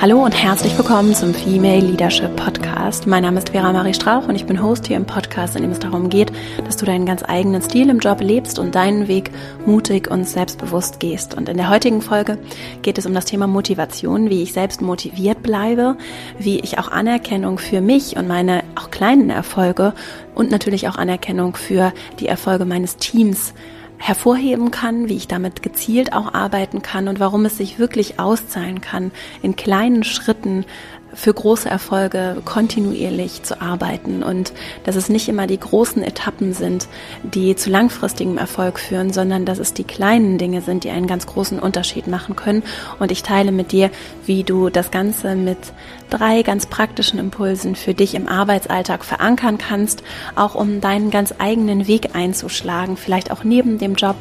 Hallo und herzlich willkommen zum Female Leadership Podcast. Mein Name ist Vera Marie Strauch und ich bin Host hier im Podcast, in dem es darum geht, dass du deinen ganz eigenen Stil im Job lebst und deinen Weg mutig und selbstbewusst gehst. Und in der heutigen Folge geht es um das Thema Motivation, wie ich selbst motiviert bleibe, wie ich auch Anerkennung für mich und meine auch kleinen Erfolge und natürlich auch Anerkennung für die Erfolge meines Teams hervorheben kann, wie ich damit gezielt auch arbeiten kann und warum es sich wirklich auszahlen kann, in kleinen Schritten für große Erfolge kontinuierlich zu arbeiten und dass es nicht immer die großen Etappen sind, die zu langfristigem Erfolg führen, sondern dass es die kleinen Dinge sind, die einen ganz großen Unterschied machen können. Und ich teile mit dir, wie du das Ganze mit drei ganz praktischen Impulsen für dich im Arbeitsalltag verankern kannst, auch um deinen ganz eigenen Weg einzuschlagen, vielleicht auch neben dem Job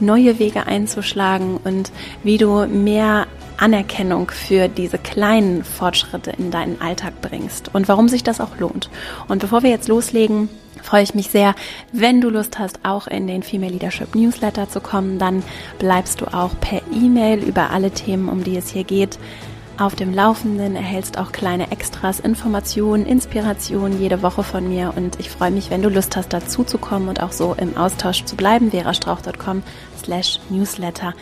neue Wege einzuschlagen und wie du mehr Anerkennung für diese kleinen Fortschritte in deinen Alltag bringst und warum sich das auch lohnt. Und bevor wir jetzt loslegen, freue ich mich sehr, wenn du Lust hast, auch in den Female Leadership Newsletter zu kommen, dann bleibst du auch per E-Mail über alle Themen, um die es hier geht, auf dem Laufenden, erhältst auch kleine Extras, Informationen, Inspirationen jede Woche von mir und ich freue mich, wenn du Lust hast, dazu zu kommen und auch so im Austausch zu bleiben. verastrauch.com slash newsletter.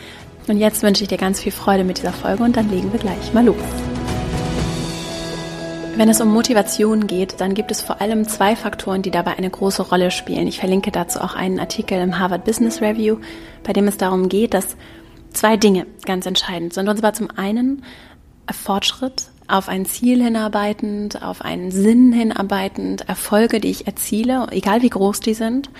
Und jetzt wünsche ich dir ganz viel Freude mit dieser Folge und dann legen wir gleich mal los. Wenn es um Motivation geht, dann gibt es vor allem zwei Faktoren, die dabei eine große Rolle spielen. Ich verlinke dazu auch einen Artikel im Harvard Business Review, bei dem es darum geht, dass zwei Dinge ganz entscheidend sind. Und zwar zum einen Fortschritt, auf ein Ziel hinarbeitend, auf einen Sinn hinarbeitend, Erfolge, die ich erziele, egal wie groß die sind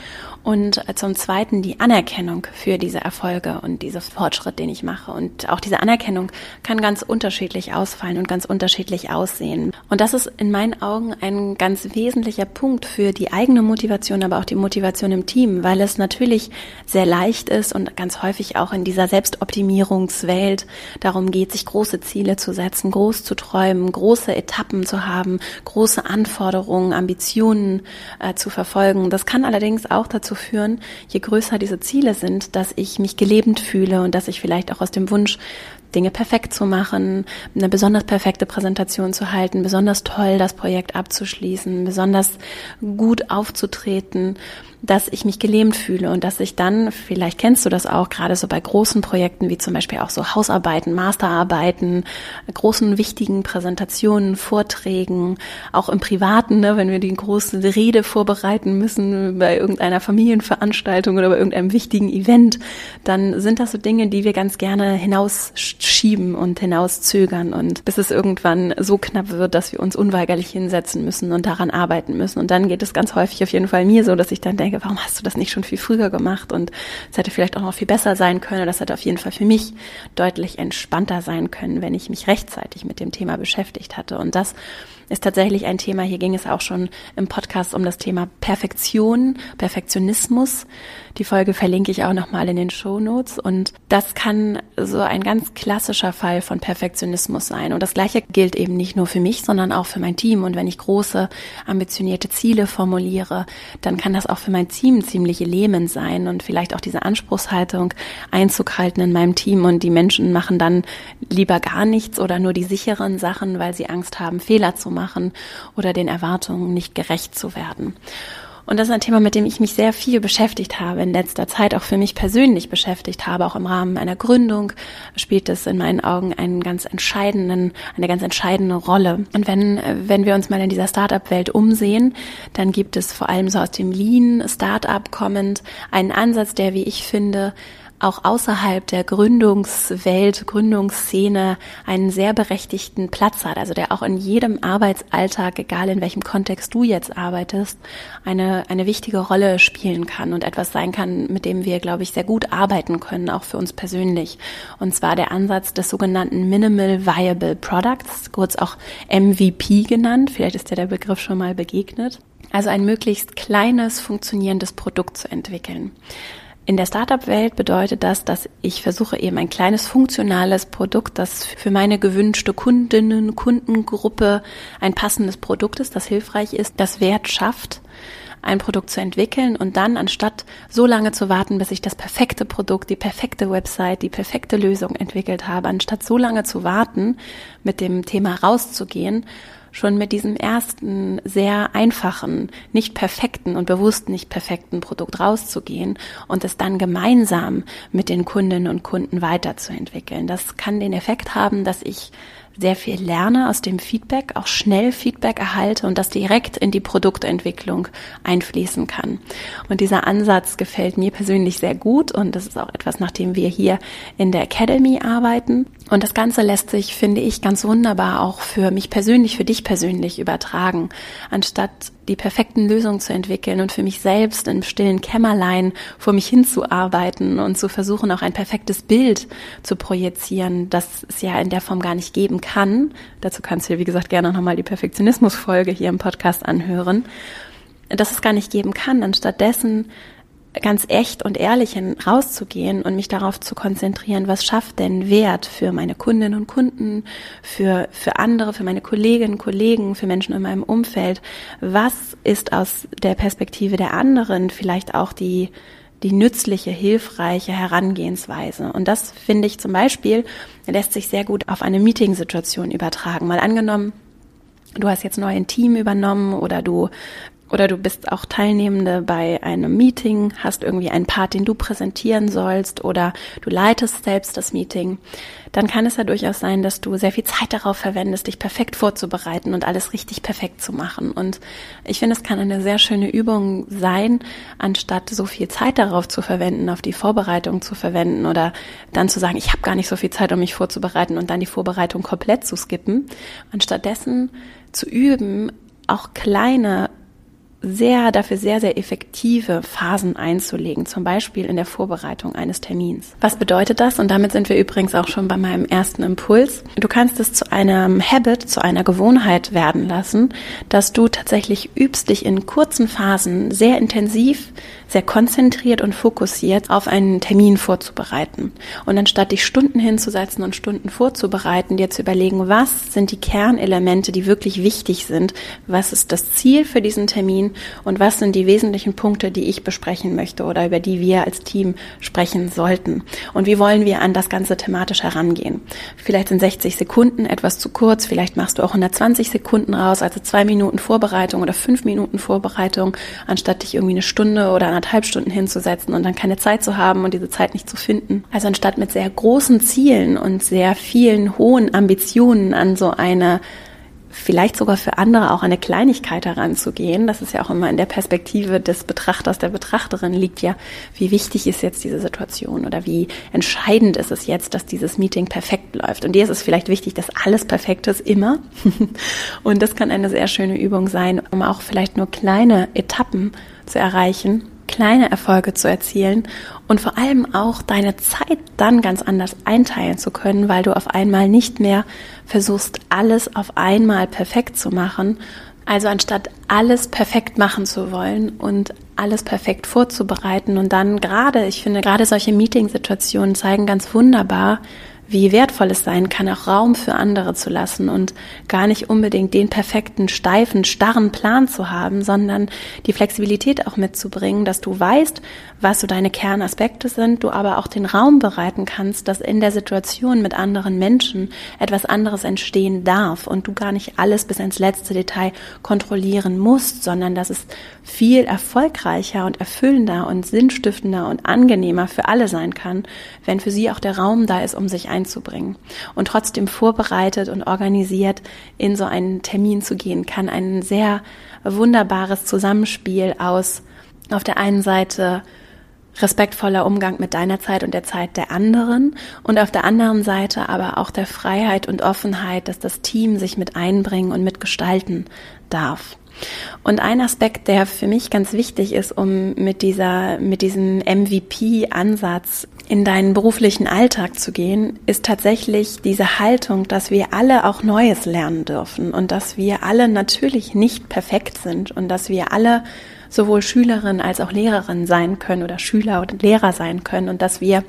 und zum Zweiten die Anerkennung für diese Erfolge und diese Fortschritt, den ich mache. Und auch diese Anerkennung kann ganz unterschiedlich ausfallen und ganz unterschiedlich aussehen. Und das ist in meinen Augen ein ganz wesentlicher Punkt für die eigene Motivation, aber auch die Motivation im Team, weil es natürlich sehr leicht ist und ganz häufig auch in dieser Selbstoptimierungswelt darum geht, sich große Ziele zu setzen, groß zu träumen, große Etappen zu haben, große Anforderungen, Ambitionen äh, zu verfolgen. Das kann allerdings auch dazu führen, je größer diese Ziele sind, dass ich mich gelebt fühle und dass ich vielleicht auch aus dem Wunsch, Dinge perfekt zu machen, eine besonders perfekte Präsentation zu halten, besonders toll das Projekt abzuschließen, besonders gut aufzutreten, dass ich mich gelähmt fühle und dass ich dann, vielleicht kennst du das auch, gerade so bei großen Projekten wie zum Beispiel auch so Hausarbeiten, Masterarbeiten, großen wichtigen Präsentationen, Vorträgen, auch im Privaten, ne, wenn wir die große Rede vorbereiten müssen bei irgendeiner Familienveranstaltung oder bei irgendeinem wichtigen Event, dann sind das so Dinge, die wir ganz gerne hinausschieben und hinauszögern und bis es irgendwann so knapp wird, dass wir uns unweigerlich hinsetzen müssen und daran arbeiten müssen. Und dann geht es ganz häufig auf jeden Fall mir so, dass ich dann denke, denke, warum hast du das nicht schon viel früher gemacht? Und es hätte vielleicht auch noch viel besser sein können. Das hätte auf jeden Fall für mich deutlich entspannter sein können, wenn ich mich rechtzeitig mit dem Thema beschäftigt hatte. Und das ist tatsächlich ein Thema. Hier ging es auch schon im Podcast um das Thema Perfektion, Perfektionismus. Die Folge verlinke ich auch nochmal in den Show Notes. Und das kann so ein ganz klassischer Fall von Perfektionismus sein. Und das Gleiche gilt eben nicht nur für mich, sondern auch für mein Team. Und wenn ich große, ambitionierte Ziele formuliere, dann kann das auch für mein Team ziemlich lähmend sein und vielleicht auch diese Anspruchshaltung Einzug halten in meinem Team. Und die Menschen machen dann lieber gar nichts oder nur die sicheren Sachen, weil sie Angst haben, Fehler zu machen machen oder den Erwartungen nicht gerecht zu werden. Und das ist ein Thema, mit dem ich mich sehr viel beschäftigt habe, in letzter Zeit auch für mich persönlich beschäftigt habe, auch im Rahmen einer Gründung spielt es in meinen Augen einen ganz entscheidenden, eine ganz entscheidende Rolle. Und wenn, wenn wir uns mal in dieser Startup-Welt umsehen, dann gibt es vor allem so aus dem Lean Startup kommend einen Ansatz, der, wie ich finde, auch außerhalb der Gründungswelt, Gründungsszene einen sehr berechtigten Platz hat, also der auch in jedem Arbeitsalltag, egal in welchem Kontext du jetzt arbeitest, eine, eine wichtige Rolle spielen kann und etwas sein kann, mit dem wir, glaube ich, sehr gut arbeiten können, auch für uns persönlich. Und zwar der Ansatz des sogenannten Minimal Viable Products, kurz auch MVP genannt. Vielleicht ist dir der Begriff schon mal begegnet. Also ein möglichst kleines, funktionierendes Produkt zu entwickeln. In der Startup-Welt bedeutet das, dass ich versuche eben ein kleines funktionales Produkt, das für meine gewünschte Kundinnen, Kundengruppe ein passendes Produkt ist, das hilfreich ist, das Wert schafft, ein Produkt zu entwickeln und dann anstatt so lange zu warten, bis ich das perfekte Produkt, die perfekte Website, die perfekte Lösung entwickelt habe, anstatt so lange zu warten, mit dem Thema rauszugehen, schon mit diesem ersten sehr einfachen, nicht perfekten und bewusst nicht perfekten Produkt rauszugehen und es dann gemeinsam mit den Kundinnen und Kunden weiterzuentwickeln. Das kann den Effekt haben, dass ich sehr viel lerne aus dem Feedback, auch schnell Feedback erhalte und das direkt in die Produktentwicklung einfließen kann. Und dieser Ansatz gefällt mir persönlich sehr gut und das ist auch etwas, nach dem wir hier in der Academy arbeiten. Und das Ganze lässt sich, finde ich, ganz wunderbar auch für mich persönlich, für dich persönlich übertragen. Anstatt die perfekten Lösungen zu entwickeln und für mich selbst im stillen Kämmerlein vor mich hinzuarbeiten und zu versuchen, auch ein perfektes Bild zu projizieren, das es ja in der Form gar nicht geben kann. Dazu kannst du, wie gesagt, gerne nochmal die Perfektionismus-Folge hier im Podcast anhören. Dass es gar nicht geben kann, anstattdessen ganz echt und ehrlich rauszugehen und mich darauf zu konzentrieren, was schafft denn Wert für meine Kundinnen und Kunden, für, für andere, für meine Kolleginnen, Kollegen, für Menschen in meinem Umfeld. Was ist aus der Perspektive der anderen vielleicht auch die, die nützliche, hilfreiche Herangehensweise. Und das finde ich zum Beispiel, lässt sich sehr gut auf eine Meetingsituation übertragen. Mal angenommen, du hast jetzt neu ein Team übernommen oder du oder du bist auch Teilnehmende bei einem Meeting, hast irgendwie einen Part, den du präsentieren sollst oder du leitest selbst das Meeting, dann kann es ja durchaus sein, dass du sehr viel Zeit darauf verwendest, dich perfekt vorzubereiten und alles richtig perfekt zu machen. Und ich finde, es kann eine sehr schöne Übung sein, anstatt so viel Zeit darauf zu verwenden, auf die Vorbereitung zu verwenden oder dann zu sagen, ich habe gar nicht so viel Zeit, um mich vorzubereiten und dann die Vorbereitung komplett zu skippen, anstattdessen zu üben, auch kleine sehr, dafür sehr, sehr effektive Phasen einzulegen, zum Beispiel in der Vorbereitung eines Termins. Was bedeutet das? Und damit sind wir übrigens auch schon bei meinem ersten Impuls. Du kannst es zu einem Habit, zu einer Gewohnheit werden lassen, dass du tatsächlich übst, dich in kurzen Phasen sehr intensiv sehr konzentriert und fokussiert auf einen Termin vorzubereiten. Und anstatt dich Stunden hinzusetzen und Stunden vorzubereiten, dir zu überlegen, was sind die Kernelemente, die wirklich wichtig sind, was ist das Ziel für diesen Termin und was sind die wesentlichen Punkte, die ich besprechen möchte oder über die wir als Team sprechen sollten. Und wie wollen wir an das Ganze thematisch herangehen? Vielleicht sind 60 Sekunden etwas zu kurz, vielleicht machst du auch 120 Sekunden raus, also zwei Minuten Vorbereitung oder fünf Minuten Vorbereitung, anstatt dich irgendwie eine Stunde oder anderthalb Stunden hinzusetzen und dann keine Zeit zu haben und diese Zeit nicht zu finden. Also anstatt mit sehr großen Zielen und sehr vielen hohen Ambitionen an so eine vielleicht sogar für andere auch eine Kleinigkeit heranzugehen. Das ist ja auch immer in der Perspektive des Betrachters, der Betrachterin liegt ja, wie wichtig ist jetzt diese Situation oder wie entscheidend ist es jetzt, dass dieses Meeting perfekt läuft. Und dir ist es vielleicht wichtig, dass alles perfekt ist, immer. Und das kann eine sehr schöne Übung sein, um auch vielleicht nur kleine Etappen zu erreichen kleine Erfolge zu erzielen und vor allem auch deine Zeit dann ganz anders einteilen zu können, weil du auf einmal nicht mehr versuchst, alles auf einmal perfekt zu machen. Also anstatt alles perfekt machen zu wollen und alles perfekt vorzubereiten und dann gerade, ich finde, gerade solche Meetingsituationen zeigen ganz wunderbar, wie wertvoll es sein kann, auch Raum für andere zu lassen und gar nicht unbedingt den perfekten, steifen, starren Plan zu haben, sondern die Flexibilität auch mitzubringen, dass du weißt, was so deine Kernaspekte sind, du aber auch den Raum bereiten kannst, dass in der Situation mit anderen Menschen etwas anderes entstehen darf und du gar nicht alles bis ins letzte Detail kontrollieren musst, sondern dass es viel erfolgreicher und erfüllender und sinnstiftender und angenehmer für alle sein kann, wenn für sie auch der Raum da ist, um sich einzubringen. Und trotzdem vorbereitet und organisiert in so einen Termin zu gehen, kann ein sehr wunderbares Zusammenspiel aus auf der einen Seite respektvoller Umgang mit deiner Zeit und der Zeit der anderen und auf der anderen Seite aber auch der Freiheit und Offenheit, dass das Team sich mit einbringen und mitgestalten darf. Und ein Aspekt, der für mich ganz wichtig ist, um mit dieser, mit diesem MVP-Ansatz in deinen beruflichen Alltag zu gehen, ist tatsächlich diese Haltung, dass wir alle auch Neues lernen dürfen und dass wir alle natürlich nicht perfekt sind und dass wir alle sowohl Schülerin als auch Lehrerin sein können oder Schüler oder Lehrer sein können und dass wir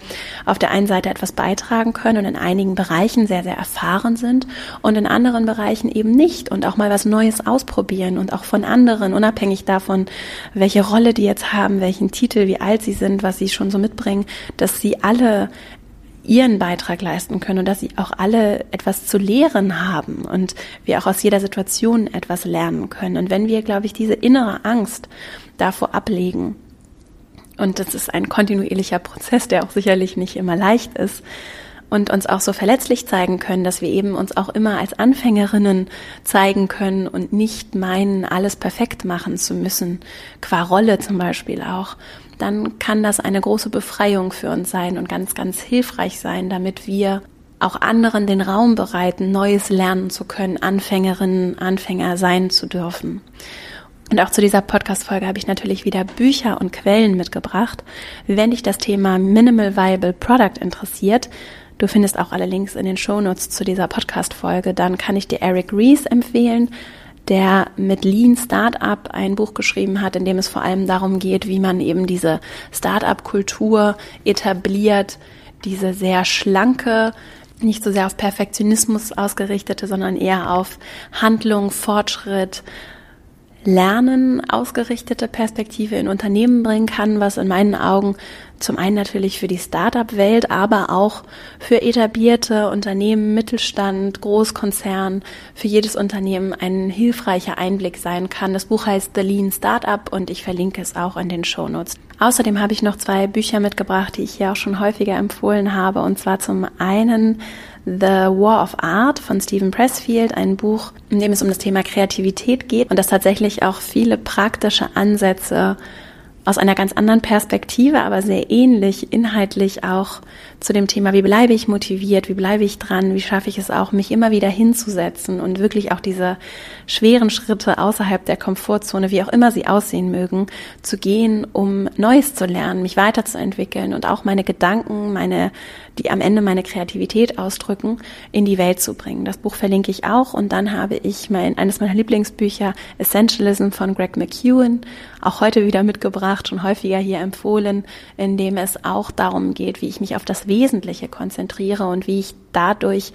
auf der einen Seite etwas beitragen können und in einigen Bereichen sehr, sehr erfahren sind und in anderen Bereichen eben nicht und auch mal was Neues ausprobieren und auch von anderen, unabhängig davon, welche Rolle die jetzt haben, welchen Titel, wie alt sie sind, was sie schon so mitbringen, dass sie alle ihren Beitrag leisten können und dass sie auch alle etwas zu lehren haben und wir auch aus jeder Situation etwas lernen können. Und wenn wir, glaube ich, diese innere Angst davor ablegen, und das ist ein kontinuierlicher Prozess, der auch sicherlich nicht immer leicht ist, und uns auch so verletzlich zeigen können, dass wir eben uns auch immer als Anfängerinnen zeigen können und nicht meinen, alles perfekt machen zu müssen, qua Rolle zum Beispiel auch, dann kann das eine große Befreiung für uns sein und ganz, ganz hilfreich sein, damit wir auch anderen den Raum bereiten, Neues lernen zu können, Anfängerinnen, Anfänger sein zu dürfen. Und auch zu dieser Podcast-Folge habe ich natürlich wieder Bücher und Quellen mitgebracht. Wenn dich das Thema Minimal Viable Product interessiert, du findest auch alle Links in den Shownotes zu dieser Podcast-Folge, dann kann ich dir Eric Rees empfehlen der mit Lean Startup ein Buch geschrieben hat, in dem es vor allem darum geht, wie man eben diese Startup-Kultur etabliert, diese sehr schlanke, nicht so sehr auf Perfektionismus ausgerichtete, sondern eher auf Handlung, Fortschritt, Lernen ausgerichtete Perspektive in Unternehmen bringen kann, was in meinen Augen zum einen natürlich für die Startup-Welt, aber auch für etablierte Unternehmen, Mittelstand, Großkonzern, für jedes Unternehmen ein hilfreicher Einblick sein kann. Das Buch heißt The Lean Startup und ich verlinke es auch in den Shownotes. Außerdem habe ich noch zwei Bücher mitgebracht, die ich hier auch schon häufiger empfohlen habe, und zwar zum einen The War of Art von Stephen Pressfield, ein Buch, in dem es um das Thema Kreativität geht und das tatsächlich auch viele praktische Ansätze aus einer ganz anderen Perspektive, aber sehr ähnlich inhaltlich auch zu dem Thema, wie bleibe ich motiviert, wie bleibe ich dran, wie schaffe ich es auch, mich immer wieder hinzusetzen und wirklich auch diese schweren Schritte außerhalb der Komfortzone, wie auch immer sie aussehen mögen, zu gehen, um Neues zu lernen, mich weiterzuentwickeln und auch meine Gedanken, meine, die am Ende meine Kreativität ausdrücken, in die Welt zu bringen. Das Buch verlinke ich auch und dann habe ich mein, eines meiner Lieblingsbücher Essentialism von Greg McEwen auch heute wieder mitgebracht, schon häufiger hier empfohlen, in dem es auch darum geht, wie ich mich auf das Wesentliche konzentriere und wie ich dadurch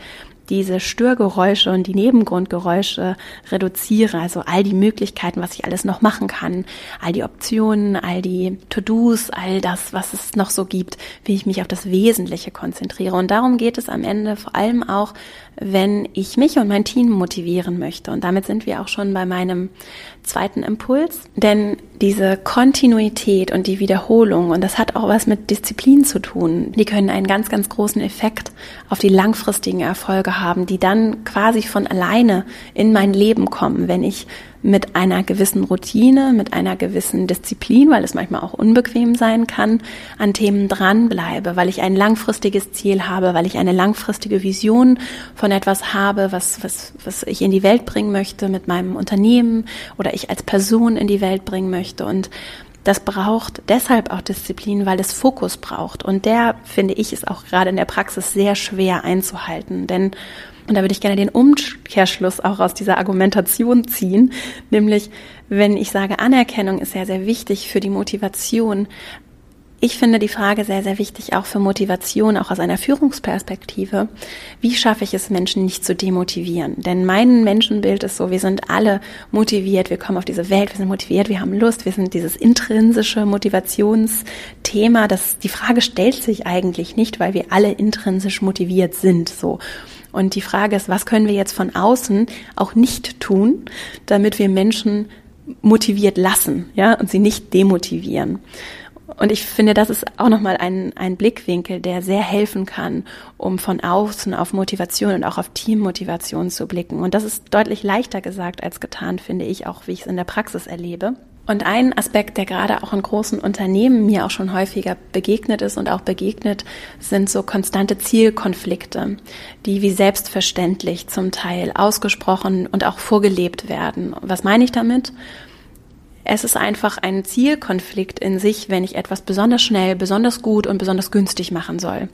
diese Störgeräusche und die Nebengrundgeräusche reduziere, also all die Möglichkeiten, was ich alles noch machen kann, all die Optionen, all die To-Dos, all das, was es noch so gibt, wie ich mich auf das Wesentliche konzentriere. Und darum geht es am Ende vor allem auch, wenn ich mich und mein Team motivieren möchte. Und damit sind wir auch schon bei meinem zweiten Impuls. Denn diese Kontinuität und die Wiederholung, und das hat auch was mit Disziplin zu tun, die können einen ganz, ganz großen Effekt auf die langfristigen Erfolge haben, die dann quasi von alleine in mein Leben kommen, wenn ich mit einer gewissen Routine, mit einer gewissen Disziplin, weil es manchmal auch unbequem sein kann, an Themen dranbleibe, weil ich ein langfristiges Ziel habe, weil ich eine langfristige Vision von etwas habe, was, was, was ich in die Welt bringen möchte mit meinem Unternehmen oder ich als Person in die Welt bringen möchte. Und das braucht deshalb auch Disziplin, weil es Fokus braucht. Und der, finde ich, ist auch gerade in der Praxis sehr schwer einzuhalten. Denn und da würde ich gerne den Umkehrschluss auch aus dieser Argumentation ziehen, nämlich wenn ich sage, Anerkennung ist sehr, sehr wichtig für die Motivation. Ich finde die Frage sehr, sehr wichtig auch für Motivation, auch aus einer Führungsperspektive. Wie schaffe ich es, Menschen nicht zu demotivieren? Denn mein Menschenbild ist so, wir sind alle motiviert, wir kommen auf diese Welt, wir sind motiviert, wir haben Lust, wir sind dieses intrinsische Motivationsthema. Das, die Frage stellt sich eigentlich nicht, weil wir alle intrinsisch motiviert sind, so. Und die Frage ist, was können wir jetzt von außen auch nicht tun, damit wir Menschen motiviert lassen, ja, und sie nicht demotivieren. Und ich finde, das ist auch nochmal ein, ein Blickwinkel, der sehr helfen kann, um von außen auf Motivation und auch auf Teammotivation zu blicken. Und das ist deutlich leichter gesagt als getan, finde ich, auch wie ich es in der Praxis erlebe. Und ein Aspekt, der gerade auch in großen Unternehmen mir auch schon häufiger begegnet ist und auch begegnet, sind so konstante Zielkonflikte, die wie selbstverständlich zum Teil ausgesprochen und auch vorgelebt werden. Was meine ich damit? Es ist einfach ein Zielkonflikt in sich, wenn ich etwas besonders schnell, besonders gut und besonders günstig machen soll.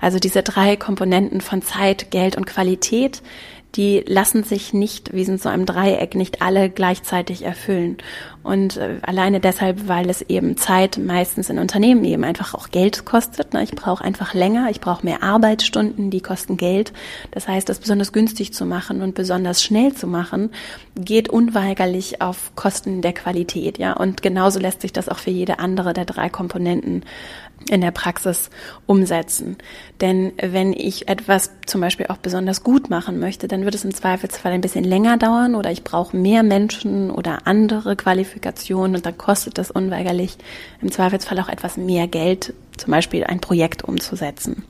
Also diese drei Komponenten von Zeit, Geld und Qualität, die lassen sich nicht, wie in so einem Dreieck, nicht alle gleichzeitig erfüllen. Und äh, alleine deshalb, weil es eben Zeit meistens in Unternehmen eben einfach auch Geld kostet. Ne? Ich brauche einfach länger, ich brauche mehr Arbeitsstunden, die kosten Geld. Das heißt, das besonders günstig zu machen und besonders schnell zu machen, geht unweigerlich auf Kosten der Qualität. Ja, und genauso lässt sich das auch für jede andere der drei Komponenten in der Praxis umsetzen. Denn wenn ich etwas zum Beispiel auch besonders gut machen möchte, dann wird es im Zweifelsfall ein bisschen länger dauern oder ich brauche mehr Menschen oder andere Qualifikationen und dann kostet das unweigerlich im Zweifelsfall auch etwas mehr Geld, zum Beispiel ein Projekt umzusetzen.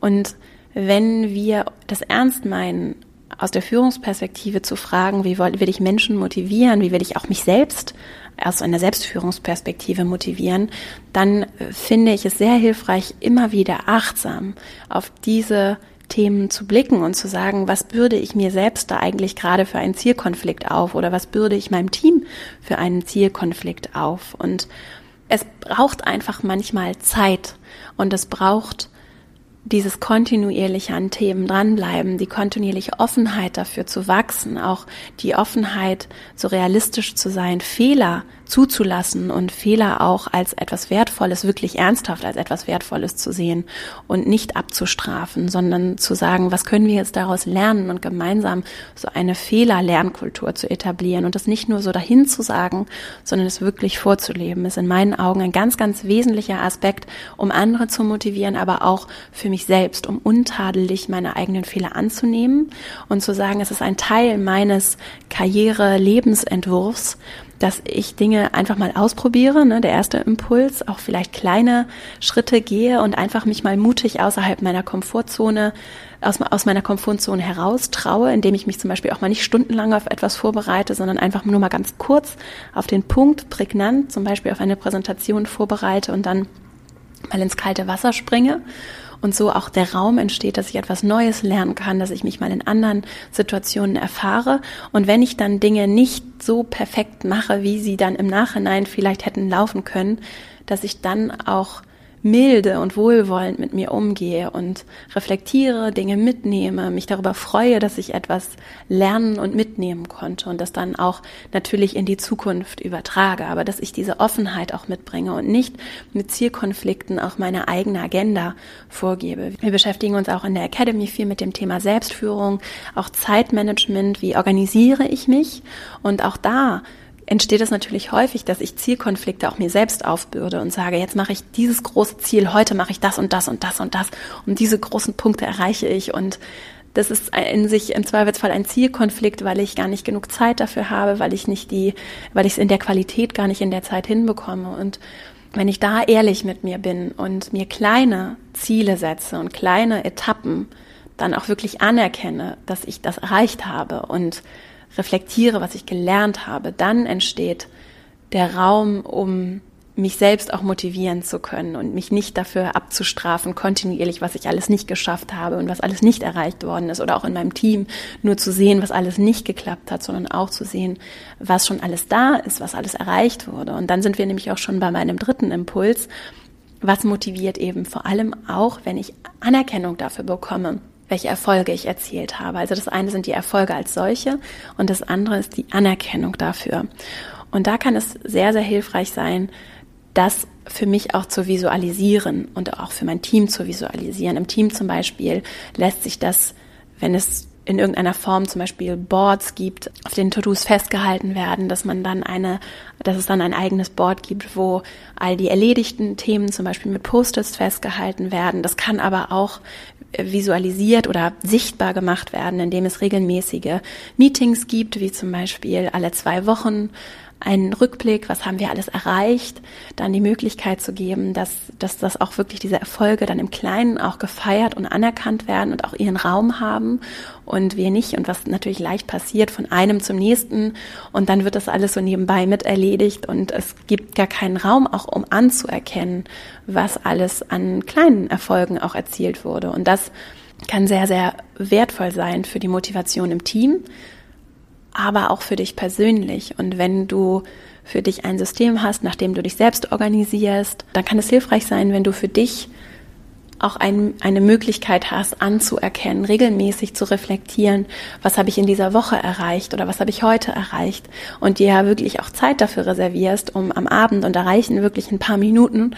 Und wenn wir das ernst meinen, aus der Führungsperspektive zu fragen, wie will ich Menschen motivieren, wie will ich auch mich selbst aus einer Selbstführungsperspektive motivieren, dann äh, finde ich es sehr hilfreich, immer wieder achtsam auf diese Themen zu blicken und zu sagen, was bürde ich mir selbst da eigentlich gerade für einen Zielkonflikt auf oder was bürde ich meinem Team für einen Zielkonflikt auf. Und es braucht einfach manchmal Zeit und es braucht dieses kontinuierliche an Themen dranbleiben, die kontinuierliche Offenheit dafür zu wachsen, auch die Offenheit, so realistisch zu sein, Fehler zuzulassen und Fehler auch als etwas Wertvolles, wirklich ernsthaft als etwas Wertvolles zu sehen und nicht abzustrafen, sondern zu sagen, was können wir jetzt daraus lernen und gemeinsam so eine Fehler-Lernkultur zu etablieren und das nicht nur so dahin zu sagen, sondern es wirklich vorzuleben, ist in meinen Augen ein ganz, ganz wesentlicher Aspekt, um andere zu motivieren, aber auch für mich selbst, um untadelig meine eigenen Fehler anzunehmen und zu sagen, es ist ein Teil meines Karriere-Lebensentwurfs, dass ich Dinge einfach mal ausprobiere, ne, der erste Impuls, auch vielleicht kleine Schritte gehe und einfach mich mal mutig außerhalb meiner Komfortzone, aus, aus meiner Komfortzone heraus traue, indem ich mich zum Beispiel auch mal nicht stundenlang auf etwas vorbereite, sondern einfach nur mal ganz kurz auf den Punkt, prägnant, zum Beispiel auf eine Präsentation vorbereite und dann mal ins kalte Wasser springe und so auch der Raum entsteht, dass ich etwas Neues lernen kann, dass ich mich mal in anderen Situationen erfahre. Und wenn ich dann Dinge nicht so perfekt mache, wie sie dann im Nachhinein vielleicht hätten laufen können, dass ich dann auch milde und wohlwollend mit mir umgehe und reflektiere, Dinge mitnehme, mich darüber freue, dass ich etwas lernen und mitnehmen konnte und das dann auch natürlich in die Zukunft übertrage, aber dass ich diese Offenheit auch mitbringe und nicht mit Zielkonflikten auch meine eigene Agenda vorgebe. Wir beschäftigen uns auch in der Academy viel mit dem Thema Selbstführung, auch Zeitmanagement, wie organisiere ich mich und auch da entsteht es natürlich häufig, dass ich Zielkonflikte auch mir selbst aufbürde und sage, jetzt mache ich dieses große Ziel, heute mache ich das und das und das und das und diese großen Punkte erreiche ich und das ist in sich im Zweifelsfall ein Zielkonflikt, weil ich gar nicht genug Zeit dafür habe, weil ich nicht die, weil ich es in der Qualität gar nicht in der Zeit hinbekomme. Und wenn ich da ehrlich mit mir bin und mir kleine Ziele setze und kleine Etappen dann auch wirklich anerkenne, dass ich das erreicht habe und reflektiere, was ich gelernt habe, dann entsteht der Raum, um mich selbst auch motivieren zu können und mich nicht dafür abzustrafen, kontinuierlich, was ich alles nicht geschafft habe und was alles nicht erreicht worden ist oder auch in meinem Team nur zu sehen, was alles nicht geklappt hat, sondern auch zu sehen, was schon alles da ist, was alles erreicht wurde. Und dann sind wir nämlich auch schon bei meinem dritten Impuls. Was motiviert eben vor allem auch, wenn ich Anerkennung dafür bekomme, welche Erfolge ich erzielt habe. Also das eine sind die Erfolge als solche und das andere ist die Anerkennung dafür. Und da kann es sehr, sehr hilfreich sein, das für mich auch zu visualisieren und auch für mein Team zu visualisieren. Im Team zum Beispiel lässt sich das, wenn es in irgendeiner Form zum Beispiel Boards gibt, auf denen To-Dos festgehalten werden, dass man dann eine, dass es dann ein eigenes Board gibt, wo all die erledigten Themen zum Beispiel mit Post-its festgehalten werden. Das kann aber auch visualisiert oder sichtbar gemacht werden, indem es regelmäßige Meetings gibt, wie zum Beispiel alle zwei Wochen einen Rückblick, was haben wir alles erreicht, dann die Möglichkeit zu geben, dass, dass das auch wirklich diese Erfolge dann im Kleinen auch gefeiert und anerkannt werden und auch ihren Raum haben und wir nicht und was natürlich leicht passiert von einem zum nächsten und dann wird das alles so nebenbei mit erledigt und es gibt gar keinen Raum auch um anzuerkennen, was alles an kleinen Erfolgen auch erzielt wurde. Und das kann sehr, sehr wertvoll sein für die Motivation im Team, aber auch für dich persönlich. Und wenn du für dich ein System hast, nach dem du dich selbst organisierst, dann kann es hilfreich sein, wenn du für dich auch ein, eine Möglichkeit hast, anzuerkennen, regelmäßig zu reflektieren, was habe ich in dieser Woche erreicht oder was habe ich heute erreicht und dir wirklich auch Zeit dafür reservierst, um am Abend und erreichen wirklich ein paar Minuten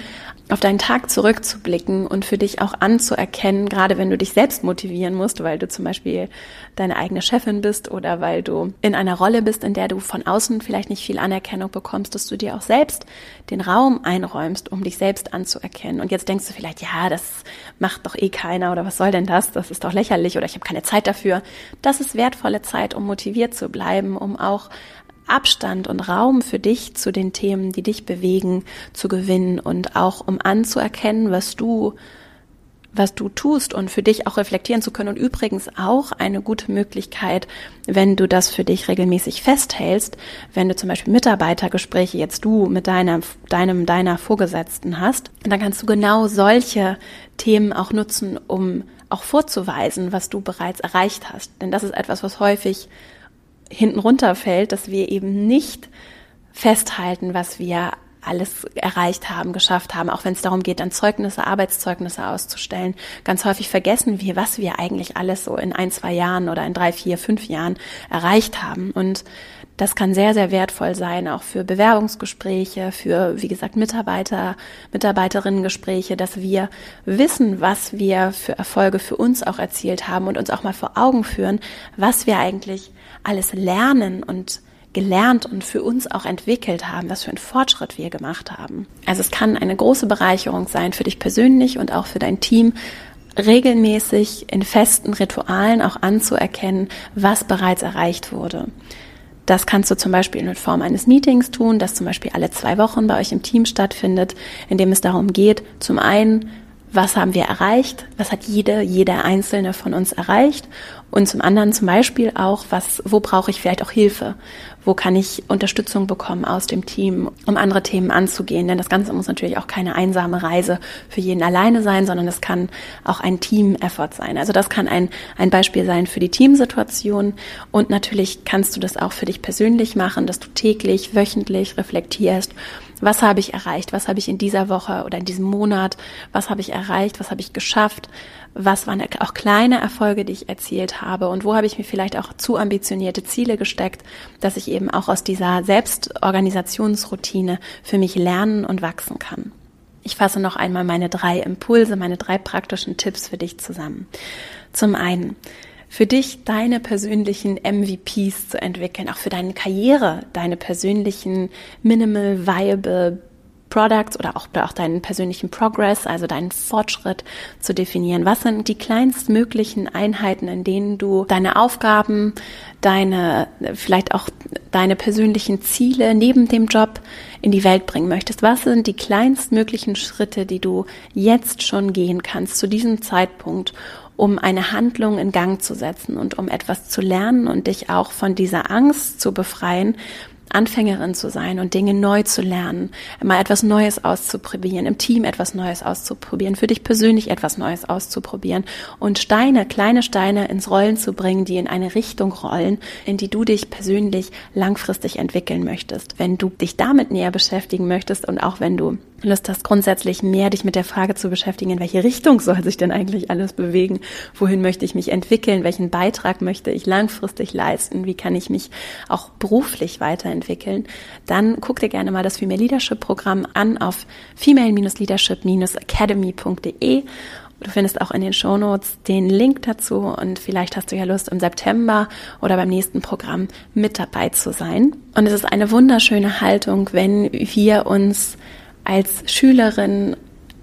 auf deinen Tag zurückzublicken und für dich auch anzuerkennen, gerade wenn du dich selbst motivieren musst, weil du zum Beispiel deine eigene Chefin bist oder weil du in einer Rolle bist, in der du von außen vielleicht nicht viel Anerkennung bekommst, dass du dir auch selbst den Raum einräumst, um dich selbst anzuerkennen. Und jetzt denkst du vielleicht, ja, das macht doch eh keiner oder was soll denn das? Das ist doch lächerlich oder ich habe keine Zeit dafür. Das ist wertvolle Zeit, um motiviert zu bleiben, um auch Abstand und Raum für dich zu den Themen, die dich bewegen, zu gewinnen und auch um anzuerkennen, was du was du tust und für dich auch reflektieren zu können. Und übrigens auch eine gute Möglichkeit, wenn du das für dich regelmäßig festhältst, wenn du zum Beispiel Mitarbeitergespräche jetzt du mit deiner, deinem, deiner Vorgesetzten hast, dann kannst du genau solche Themen auch nutzen, um auch vorzuweisen, was du bereits erreicht hast. Denn das ist etwas, was häufig hinten runterfällt, dass wir eben nicht festhalten, was wir alles erreicht haben, geschafft haben, auch wenn es darum geht, dann Zeugnisse, Arbeitszeugnisse auszustellen. Ganz häufig vergessen wir, was wir eigentlich alles so in ein, zwei Jahren oder in drei, vier, fünf Jahren erreicht haben. Und das kann sehr, sehr wertvoll sein, auch für Bewerbungsgespräche, für, wie gesagt, Mitarbeiter, Mitarbeiterinnengespräche, dass wir wissen, was wir für Erfolge für uns auch erzielt haben und uns auch mal vor Augen führen, was wir eigentlich alles lernen und gelernt und für uns auch entwickelt haben, was für einen Fortschritt wir gemacht haben. Also es kann eine große Bereicherung sein für dich persönlich und auch für dein Team, regelmäßig in festen Ritualen auch anzuerkennen, was bereits erreicht wurde. Das kannst du zum Beispiel in Form eines Meetings tun, das zum Beispiel alle zwei Wochen bei euch im Team stattfindet, in dem es darum geht, zum einen was haben wir erreicht, was hat jede, jeder einzelne von uns erreicht? Und zum anderen zum Beispiel auch, was, wo brauche ich vielleicht auch Hilfe, wo kann ich Unterstützung bekommen aus dem Team, um andere Themen anzugehen, denn das Ganze muss natürlich auch keine einsame Reise für jeden alleine sein, sondern es kann auch ein Team-Effort sein. Also das kann ein, ein Beispiel sein für die Teamsituation. Und natürlich kannst du das auch für dich persönlich machen, dass du täglich, wöchentlich reflektierst was habe ich erreicht? Was habe ich in dieser Woche oder in diesem Monat? Was habe ich erreicht? Was habe ich geschafft? Was waren auch kleine Erfolge, die ich erzielt habe? Und wo habe ich mir vielleicht auch zu ambitionierte Ziele gesteckt, dass ich eben auch aus dieser Selbstorganisationsroutine für mich lernen und wachsen kann? Ich fasse noch einmal meine drei Impulse, meine drei praktischen Tipps für dich zusammen. Zum einen, für dich deine persönlichen MVPs zu entwickeln, auch für deine Karriere, deine persönlichen Minimal Viable Products oder auch, auch deinen persönlichen Progress, also deinen Fortschritt zu definieren. Was sind die kleinstmöglichen Einheiten, in denen du deine Aufgaben, deine, vielleicht auch deine persönlichen Ziele neben dem Job in die Welt bringen möchtest? Was sind die kleinstmöglichen Schritte, die du jetzt schon gehen kannst zu diesem Zeitpunkt, um eine Handlung in Gang zu setzen und um etwas zu lernen und dich auch von dieser Angst zu befreien, Anfängerin zu sein und Dinge neu zu lernen, mal etwas Neues auszuprobieren, im Team etwas Neues auszuprobieren, für dich persönlich etwas Neues auszuprobieren und Steine, kleine Steine ins Rollen zu bringen, die in eine Richtung rollen, in die du dich persönlich langfristig entwickeln möchtest. Wenn du dich damit näher beschäftigen möchtest und auch wenn du Lust hast, grundsätzlich mehr dich mit der Frage zu beschäftigen, in welche Richtung soll sich denn eigentlich alles bewegen? Wohin möchte ich mich entwickeln? Welchen Beitrag möchte ich langfristig leisten? Wie kann ich mich auch beruflich weiterentwickeln? Dann guck dir gerne mal das Female Leadership Programm an auf female-leadership-academy.de. Du findest auch in den Shownotes den Link dazu und vielleicht hast du ja Lust, im September oder beim nächsten Programm mit dabei zu sein. Und es ist eine wunderschöne Haltung, wenn wir uns als Schülerin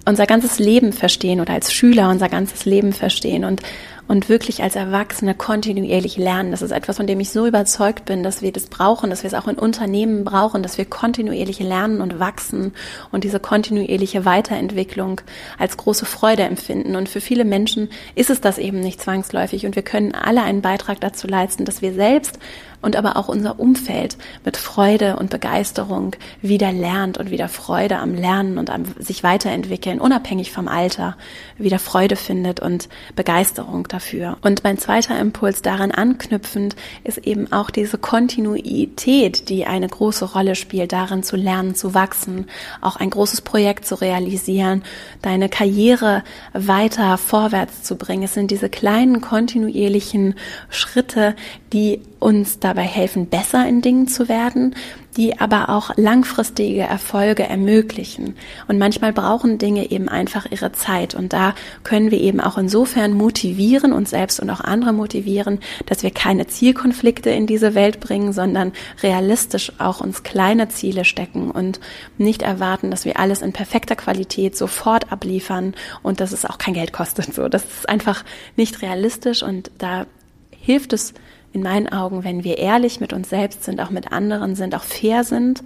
unser ganzes Leben verstehen oder als Schüler unser ganzes Leben verstehen und und wirklich als Erwachsene kontinuierlich lernen. Das ist etwas, von dem ich so überzeugt bin, dass wir das brauchen, dass wir es auch in Unternehmen brauchen, dass wir kontinuierlich lernen und wachsen und diese kontinuierliche Weiterentwicklung als große Freude empfinden. Und für viele Menschen ist es das eben nicht zwangsläufig und wir können alle einen Beitrag dazu leisten, dass wir selbst und aber auch unser Umfeld mit Freude und Begeisterung wieder lernt und wieder Freude am Lernen und am sich weiterentwickeln, unabhängig vom Alter, wieder Freude findet und Begeisterung dafür. Und mein zweiter Impuls daran anknüpfend ist eben auch diese Kontinuität, die eine große Rolle spielt, darin zu lernen, zu wachsen, auch ein großes Projekt zu realisieren, deine Karriere weiter vorwärts zu bringen. Es sind diese kleinen kontinuierlichen Schritte, die uns dabei helfen, besser in Dingen zu werden, die aber auch langfristige Erfolge ermöglichen. Und manchmal brauchen Dinge eben einfach ihre Zeit. Und da können wir eben auch insofern motivieren, uns selbst und auch andere motivieren, dass wir keine Zielkonflikte in diese Welt bringen, sondern realistisch auch uns kleine Ziele stecken und nicht erwarten, dass wir alles in perfekter Qualität sofort abliefern und dass es auch kein Geld kostet. So, das ist einfach nicht realistisch und da hilft es in meinen Augen, wenn wir ehrlich mit uns selbst sind, auch mit anderen sind, auch fair sind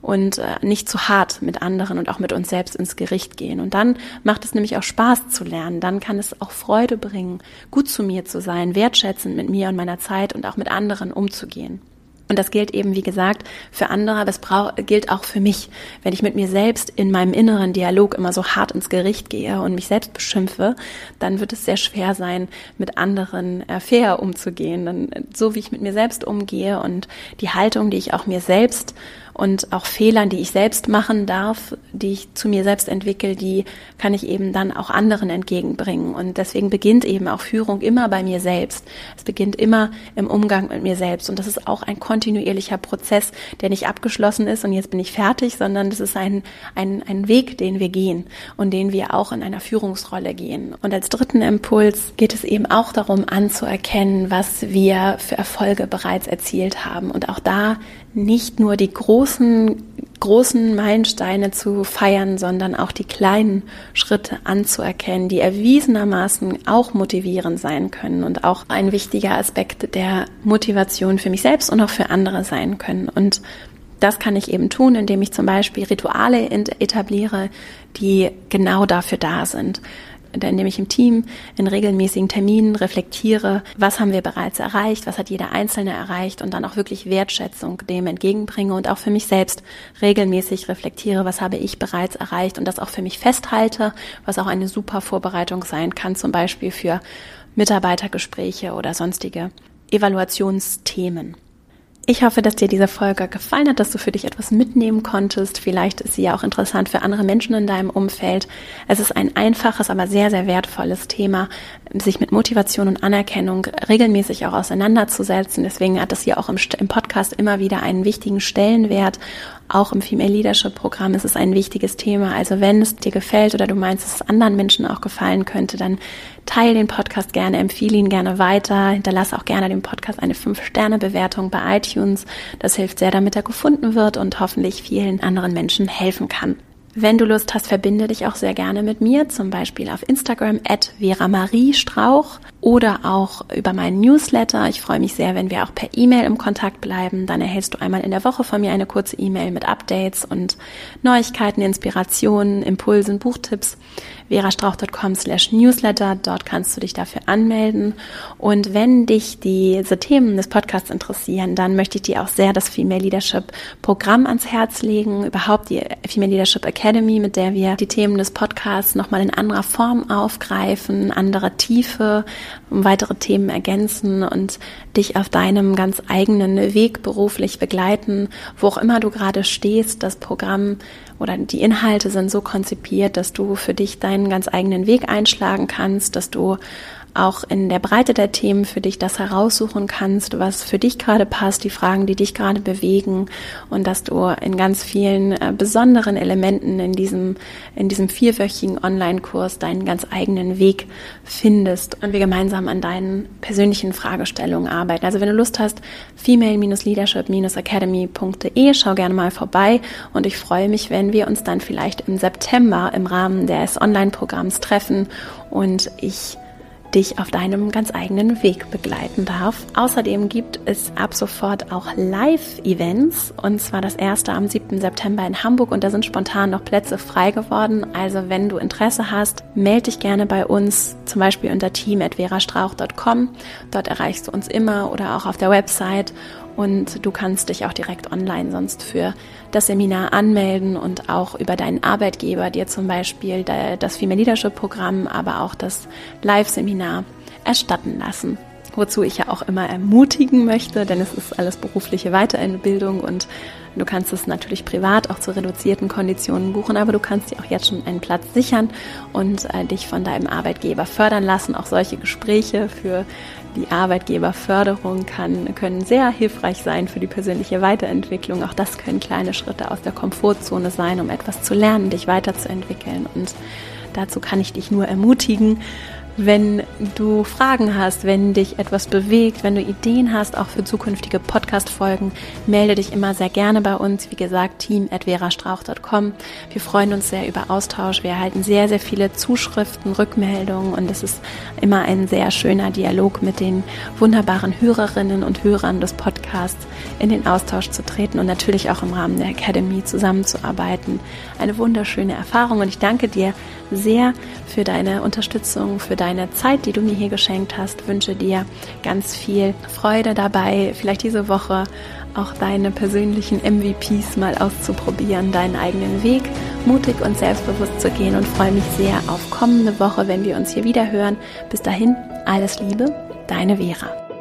und äh, nicht zu hart mit anderen und auch mit uns selbst ins Gericht gehen. Und dann macht es nämlich auch Spaß zu lernen. Dann kann es auch Freude bringen, gut zu mir zu sein, wertschätzend mit mir und meiner Zeit und auch mit anderen umzugehen. Und das gilt eben, wie gesagt, für andere, aber es gilt auch für mich. Wenn ich mit mir selbst in meinem inneren Dialog immer so hart ins Gericht gehe und mich selbst beschimpfe, dann wird es sehr schwer sein, mit anderen äh, fair umzugehen. Dann, so wie ich mit mir selbst umgehe und die Haltung, die ich auch mir selbst und auch Fehlern, die ich selbst machen darf, die ich zu mir selbst entwickle, die kann ich eben dann auch anderen entgegenbringen. Und deswegen beginnt eben auch Führung immer bei mir selbst. Es beginnt immer im Umgang mit mir selbst. Und das ist auch ein kontinuierlicher Prozess, der nicht abgeschlossen ist und jetzt bin ich fertig, sondern das ist ein, ein, ein Weg, den wir gehen und den wir auch in einer Führungsrolle gehen. Und als dritten Impuls geht es eben auch darum anzuerkennen, was wir für Erfolge bereits erzielt haben. Und auch da nicht nur die großen, großen Meilensteine zu feiern, sondern auch die kleinen Schritte anzuerkennen, die erwiesenermaßen auch motivierend sein können und auch ein wichtiger Aspekt der Motivation für mich selbst und auch für andere sein können. Und das kann ich eben tun, indem ich zum Beispiel Rituale etabliere, die genau dafür da sind indem ich im Team in regelmäßigen Terminen reflektiere, was haben wir bereits erreicht, was hat jeder Einzelne erreicht und dann auch wirklich Wertschätzung dem entgegenbringe und auch für mich selbst regelmäßig reflektiere, was habe ich bereits erreicht und das auch für mich festhalte, was auch eine super Vorbereitung sein kann, zum Beispiel für Mitarbeitergespräche oder sonstige Evaluationsthemen. Ich hoffe, dass dir diese Folge gefallen hat, dass du für dich etwas mitnehmen konntest. Vielleicht ist sie ja auch interessant für andere Menschen in deinem Umfeld. Es ist ein einfaches, aber sehr, sehr wertvolles Thema, sich mit Motivation und Anerkennung regelmäßig auch auseinanderzusetzen. Deswegen hat es hier auch im Podcast immer wieder einen wichtigen Stellenwert. Auch im Female Leadership Programm ist es ein wichtiges Thema. Also wenn es dir gefällt oder du meinst, dass es anderen Menschen auch gefallen könnte, dann teile den Podcast gerne, empfehle ihn gerne weiter, hinterlasse auch gerne dem Podcast eine 5-Sterne-Bewertung bei iTunes. Das hilft sehr, damit er gefunden wird und hoffentlich vielen anderen Menschen helfen kann. Wenn du Lust hast, verbinde dich auch sehr gerne mit mir, zum Beispiel auf Instagram at Vera Marie Strauch oder auch über meinen Newsletter. Ich freue mich sehr, wenn wir auch per E-Mail im Kontakt bleiben. Dann erhältst du einmal in der Woche von mir eine kurze E-Mail mit Updates und Neuigkeiten, Inspirationen, Impulsen, Buchtipps verastrauch.com slash newsletter. Dort kannst du dich dafür anmelden. Und wenn dich diese Themen des Podcasts interessieren, dann möchte ich dir auch sehr das Female Leadership Programm ans Herz legen. Überhaupt die Female Leadership Academy, mit der wir die Themen des Podcasts nochmal in anderer Form aufgreifen, andere Tiefe, weitere Themen ergänzen und dich auf deinem ganz eigenen Weg beruflich begleiten, wo auch immer du gerade stehst. Das Programm oder die Inhalte sind so konzipiert, dass du für dich deinen ganz eigenen Weg einschlagen kannst, dass du auch in der Breite der Themen für dich das heraussuchen kannst, was für dich gerade passt, die Fragen, die dich gerade bewegen und dass du in ganz vielen äh, besonderen Elementen in diesem, in diesem vierwöchigen Online-Kurs deinen ganz eigenen Weg findest und wir gemeinsam an deinen persönlichen Fragestellungen arbeiten. Also wenn du Lust hast, female-leadership-academy.de, schau gerne mal vorbei und ich freue mich, wenn wir uns dann vielleicht im September im Rahmen des Online-Programms treffen und ich dich auf deinem ganz eigenen Weg begleiten darf. Außerdem gibt es ab sofort auch Live-Events und zwar das erste am 7. September in Hamburg und da sind spontan noch Plätze frei geworden. Also wenn du Interesse hast, melde dich gerne bei uns, zum Beispiel unter team.verastrauch.com. Dort erreichst du uns immer oder auch auf der Website und du kannst dich auch direkt online sonst für das Seminar anmelden und auch über deinen Arbeitgeber dir zum Beispiel das Female Leadership Programm, aber auch das Live-Seminar erstatten lassen. Wozu ich ja auch immer ermutigen möchte, denn es ist alles berufliche Weiterbildung und du kannst es natürlich privat auch zu reduzierten Konditionen buchen, aber du kannst dir auch jetzt schon einen Platz sichern und äh, dich von deinem Arbeitgeber fördern lassen. Auch solche Gespräche für die Arbeitgeberförderung kann, können sehr hilfreich sein für die persönliche Weiterentwicklung. Auch das können kleine Schritte aus der Komfortzone sein, um etwas zu lernen, dich weiterzuentwickeln. Und dazu kann ich dich nur ermutigen, wenn du Fragen hast, wenn dich etwas bewegt, wenn du Ideen hast, auch für zukünftige Podcast-Folgen, melde dich immer sehr gerne bei uns. Wie gesagt, team.verastrauch.com. Wir freuen uns sehr über Austausch. Wir erhalten sehr, sehr viele Zuschriften, Rückmeldungen und es ist immer ein sehr schöner Dialog mit den wunderbaren Hörerinnen und Hörern des Podcasts in den Austausch zu treten und natürlich auch im Rahmen der Academy zusammenzuarbeiten. Eine wunderschöne Erfahrung und ich danke dir sehr für deine Unterstützung, für deine Zeit, die du mir hier geschenkt hast. Wünsche dir ganz viel Freude dabei, vielleicht diese Woche auch deine persönlichen MVPs mal auszuprobieren, deinen eigenen Weg mutig und selbstbewusst zu gehen und freue mich sehr auf kommende Woche, wenn wir uns hier wieder hören. Bis dahin, alles Liebe, deine Vera.